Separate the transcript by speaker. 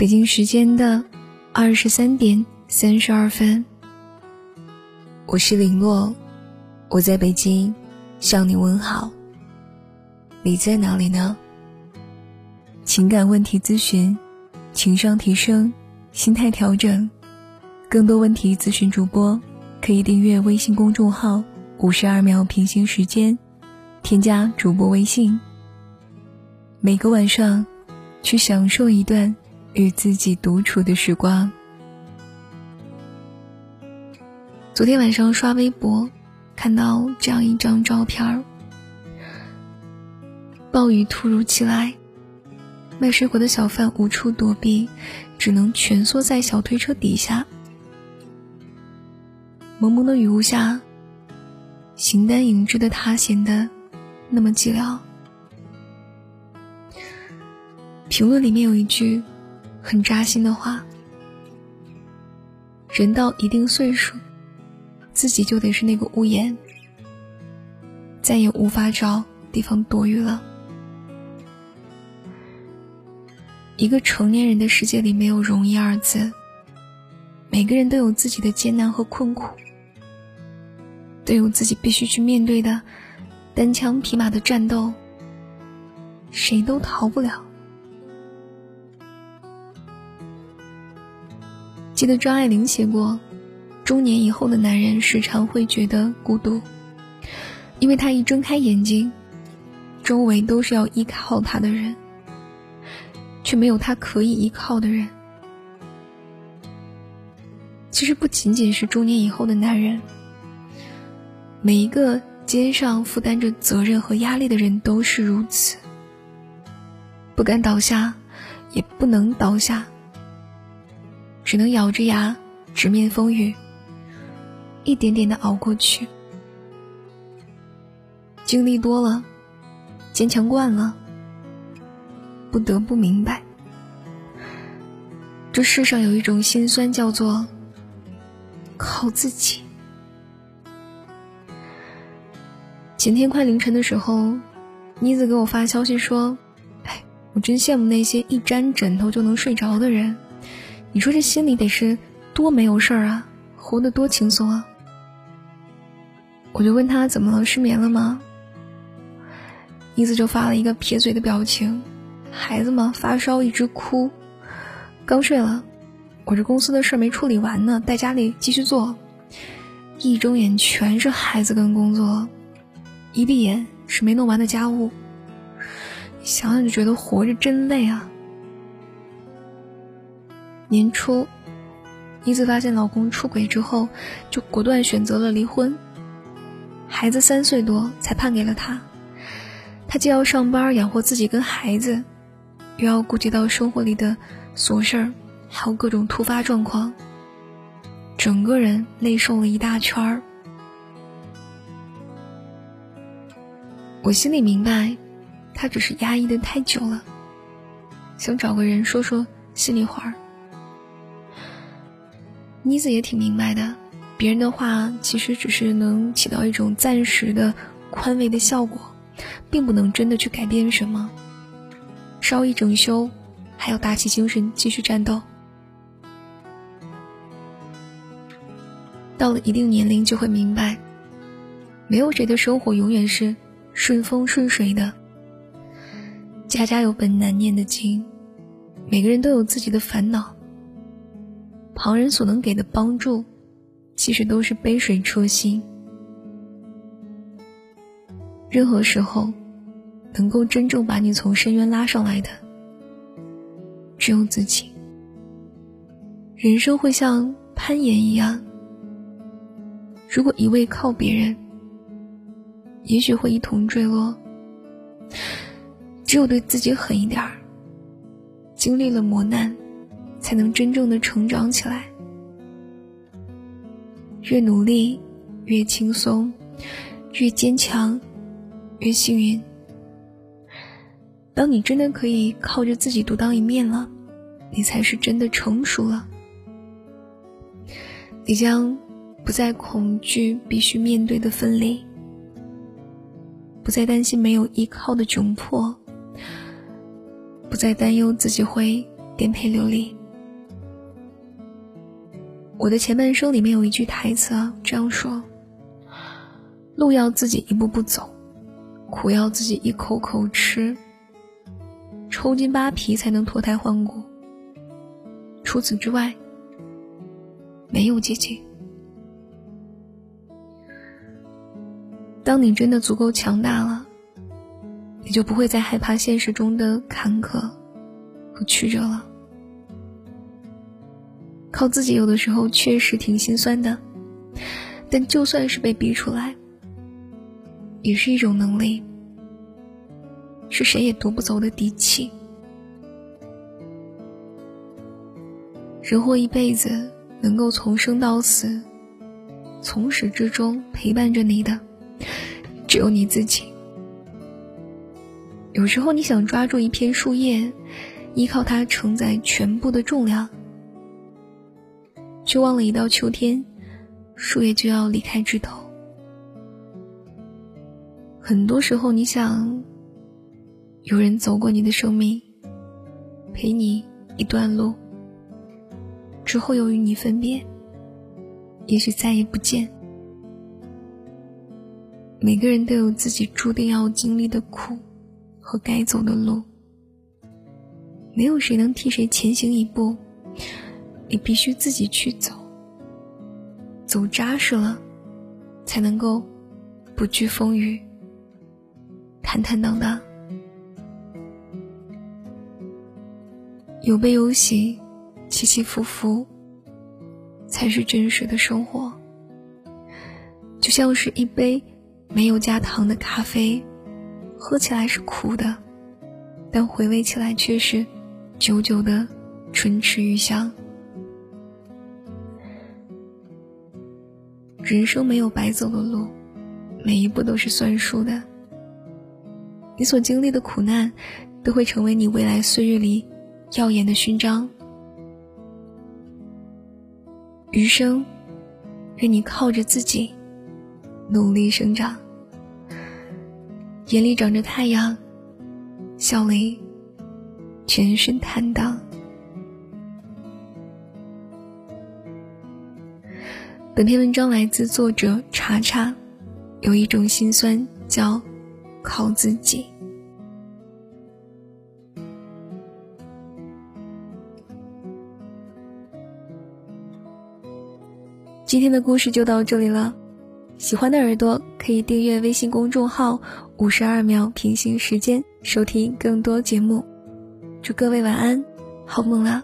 Speaker 1: 北京时间的二十三点三十二分，我是林洛，我在北京向你问好。你在哪里呢？情感问题咨询，情商提升，心态调整，更多问题咨询主播可以订阅微信公众号“五十二秒平行时间”，添加主播微信，每个晚上去享受一段。与自己独处的时光。昨天晚上刷微博，看到这样一张照片：暴雨突如其来，卖水果的小贩无处躲避，只能蜷缩在小推车底下。蒙蒙的雨雾下，形单影只的他显得那么寂寥。评论里面有一句。很扎心的话，人到一定岁数，自己就得是那个屋檐，再也无法找地方躲雨了。一个成年人的世界里没有容易二字，每个人都有自己的艰难和困苦，都有自己必须去面对的单枪匹马的战斗，谁都逃不了。记得张爱玲写过，中年以后的男人时常会觉得孤独，因为他一睁开眼睛，周围都是要依靠他的人，却没有他可以依靠的人。其实不仅仅是中年以后的男人，每一个肩上负担着责任和压力的人都是如此，不敢倒下，也不能倒下。只能咬着牙直面风雨，一点点的熬过去。经历多了，坚强惯了，不得不明白，这世上有一种心酸，叫做靠自己。前天快凌晨的时候，妮子给我发消息说：“哎，我真羡慕那些一沾枕头就能睡着的人。”你说这心里得是多没有事儿啊，活得多轻松啊！我就问他怎么了，失眠了吗？妮子就发了一个撇嘴的表情。孩子嘛，发烧一直哭，刚睡了。我这公司的事儿没处理完呢，在家里继续做。一睁眼全是孩子跟工作，一闭眼是没弄完的家务。想想就觉得活着真累啊！年初，妮子发现老公出轨之后，就果断选择了离婚。孩子三岁多才判给了他，他既要上班养活自己跟孩子，又要顾及到生活里的琐事儿，还有各种突发状况，整个人累瘦了一大圈儿。我心里明白，他只是压抑的太久了，想找个人说说心里话儿。妮子也挺明白的，别人的话其实只是能起到一种暂时的宽慰的效果，并不能真的去改变什么。稍一整修，还要打起精神继续战斗。到了一定年龄，就会明白，没有谁的生活永远是顺风顺水的。家家有本难念的经，每个人都有自己的烦恼。旁人所能给的帮助，其实都是杯水车薪。任何时候，能够真正把你从深渊拉上来的，只有自己。人生会像攀岩一样，如果一味靠别人，也许会一同坠落。只有对自己狠一点儿，经历了磨难。才能真正的成长起来。越努力，越轻松；越坚强，越幸运。当你真的可以靠着自己独当一面了，你才是真的成熟了。你将不再恐惧必须面对的分离，不再担心没有依靠的窘迫，不再担忧自己会。颠沛流离。我的前半生里面有一句台词啊，这样说：路要自己一步步走，苦要自己一口口吃，抽筋扒皮才能脱胎换骨。除此之外，没有捷径。当你真的足够强大了，你就不会再害怕现实中的坎坷和曲折了。靠自己有的时候确实挺心酸的，但就算是被逼出来，也是一种能力，是谁也夺不走的底气。人活一辈子，能够从生到死，从始至终陪伴着你的，只有你自己。有时候你想抓住一片树叶，依靠它承载全部的重量。却忘了，一到秋天，树叶就要离开枝头。很多时候，你想，有人走过你的生命，陪你一段路，之后又与你分别，也许再也不见。每个人都有自己注定要经历的苦和该走的路，没有谁能替谁前行一步。你必须自己去走，走扎实了，才能够不惧风雨，坦坦荡荡，有悲有喜，起起伏伏，才是真实的生活。就像是一杯没有加糖的咖啡，喝起来是苦的，但回味起来却是久久的唇齿余香。人生没有白走的路，每一步都是算数的。你所经历的苦难，都会成为你未来岁月里耀眼的勋章。余生，愿你靠着自己努力生长，眼里长着太阳，笑里全身坦荡。本篇文章来自作者查查，有一种心酸叫靠自己。今天的故事就到这里了，喜欢的耳朵可以订阅微信公众号“五十二秒平行时间”，收听更多节目。祝各位晚安，好梦啦！